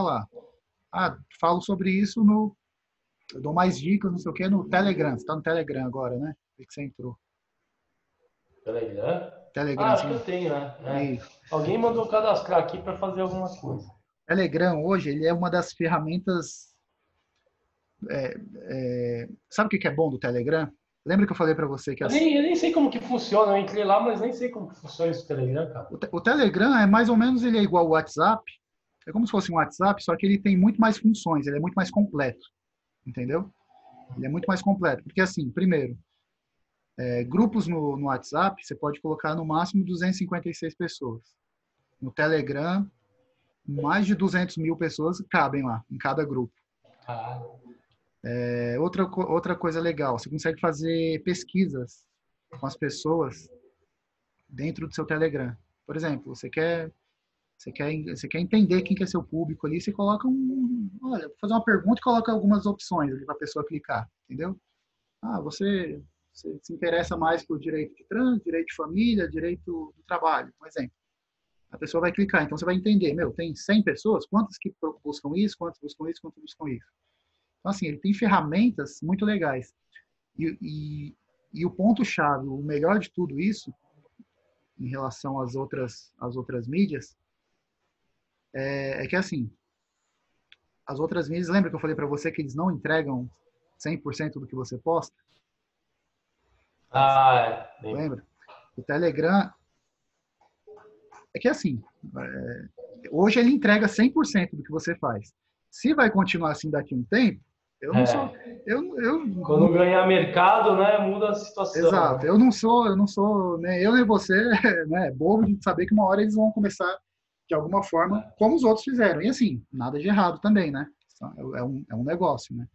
lá. Ah, falo sobre isso no. Eu dou mais dicas, não sei o que, no Telegram. Você tá no Telegram agora, né? Por que você entrou? Telegram? Telegram. Ah, acho que eu tenho, né? É. Alguém mandou cadastrar aqui para fazer alguma coisa. Telegram hoje ele é uma das ferramentas. É, é... Sabe o que é bom do Telegram? Lembra que eu falei para você que as... eu, nem, eu nem sei como que funciona, eu entrei lá, mas nem sei como que funciona esse Telegram, cara. O, te, o, Telegram é mais ou menos ele é igual ao WhatsApp, é como se fosse um WhatsApp, só que ele tem muito mais funções, ele é muito mais completo, entendeu? Ele é muito mais completo, porque assim, primeiro, é, grupos no, no WhatsApp você pode colocar no máximo 256 pessoas. No Telegram, mais de 200 mil pessoas cabem lá, em cada grupo. Ah. É, outra, outra coisa legal, você consegue fazer pesquisas com as pessoas dentro do seu Telegram. Por exemplo, você quer você quer você quer entender quem que é seu público ali, você coloca um, olha, fazer uma pergunta e coloca algumas opções ali para a pessoa clicar, entendeu? Ah, você, você se interessa mais por direito de trânsito, direito de família, direito do trabalho, por exemplo. A pessoa vai clicar, então você vai entender, meu, tem 100 pessoas, quantas que buscam isso, quantas buscam isso, quantas buscam isso. Então, assim, ele tem ferramentas muito legais. E, e, e o ponto-chave, o melhor de tudo isso, em relação às outras, às outras mídias, é, é que, assim, as outras mídias, lembra que eu falei para você que eles não entregam 100% do que você posta? Ah, é. Lembra? O Telegram, é que assim, é, hoje ele entrega 100% do que você faz. Se vai continuar assim daqui a um tempo, eu não é. sou. Eu, eu, Quando ganhar mercado, né, muda a situação. Exato. Eu não sou, eu não sou, nem eu nem você, né, bobo de saber que uma hora eles vão começar de alguma forma, como os outros fizeram. E assim, nada de errado também, né? É um, é um negócio, né?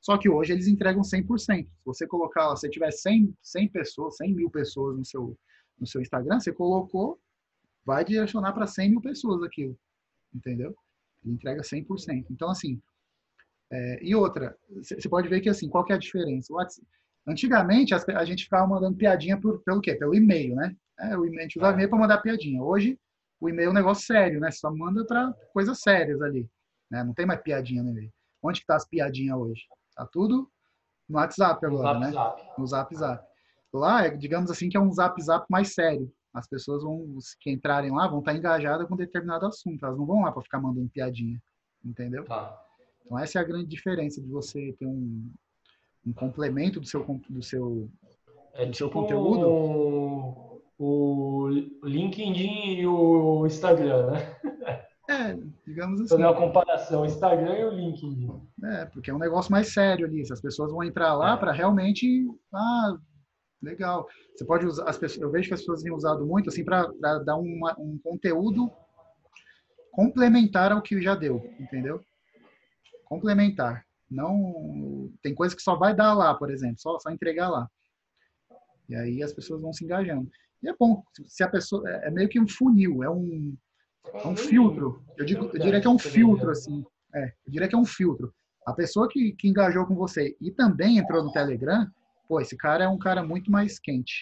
Só que hoje eles entregam 100%. Se você colocar, se tiver 100, 100 pessoas, 100 mil pessoas no seu, no seu Instagram, você colocou, vai direcionar para 100 mil pessoas aquilo. Entendeu? Ele entrega 100%. Então, assim, é, e outra, você pode ver que assim, qual que é a diferença? Antigamente a gente ficava mandando piadinha por, pelo quê? Pelo e-mail, né? É, o e-mail, a gente usava e-mail para mandar piadinha. Hoje o e-mail é um negócio sério, né? Você só manda para coisas sérias ali, né? Não tem mais piadinha no e-mail. Onde que tá as piadinhas hoje? Tá tudo no WhatsApp agora, no né? Zap. No Zap Zap. Lá, é, digamos assim, que é um Zap Zap mais sério. As pessoas vão, que entrarem lá, vão estar engajadas com determinado assunto. Elas não vão lá para ficar mandando piadinha, entendeu? Tá. Então essa é a grande diferença de você ter um, um complemento do seu do seu é do seu tipo conteúdo. O, o LinkedIn e o Instagram, né? É, digamos assim. Fazer uma comparação, Instagram e o LinkedIn. É, porque é um negócio mais sério ali. As pessoas vão entrar lá é. para realmente. Ah, legal. Você pode usar. As pessoas, eu vejo que as pessoas têm usado muito assim para dar uma, um conteúdo complementar ao que já deu, entendeu? complementar. Não tem coisa que só vai dar lá, por exemplo, só só entregar lá. E aí as pessoas vão se engajando. E é bom se a pessoa é, é meio que um funil, é um é um filtro. Eu, digo, eu diria que é um filtro assim. É, eu diria que é um filtro. A pessoa que, que engajou com você e também entrou no Telegram, pô, esse cara é um cara muito mais quente.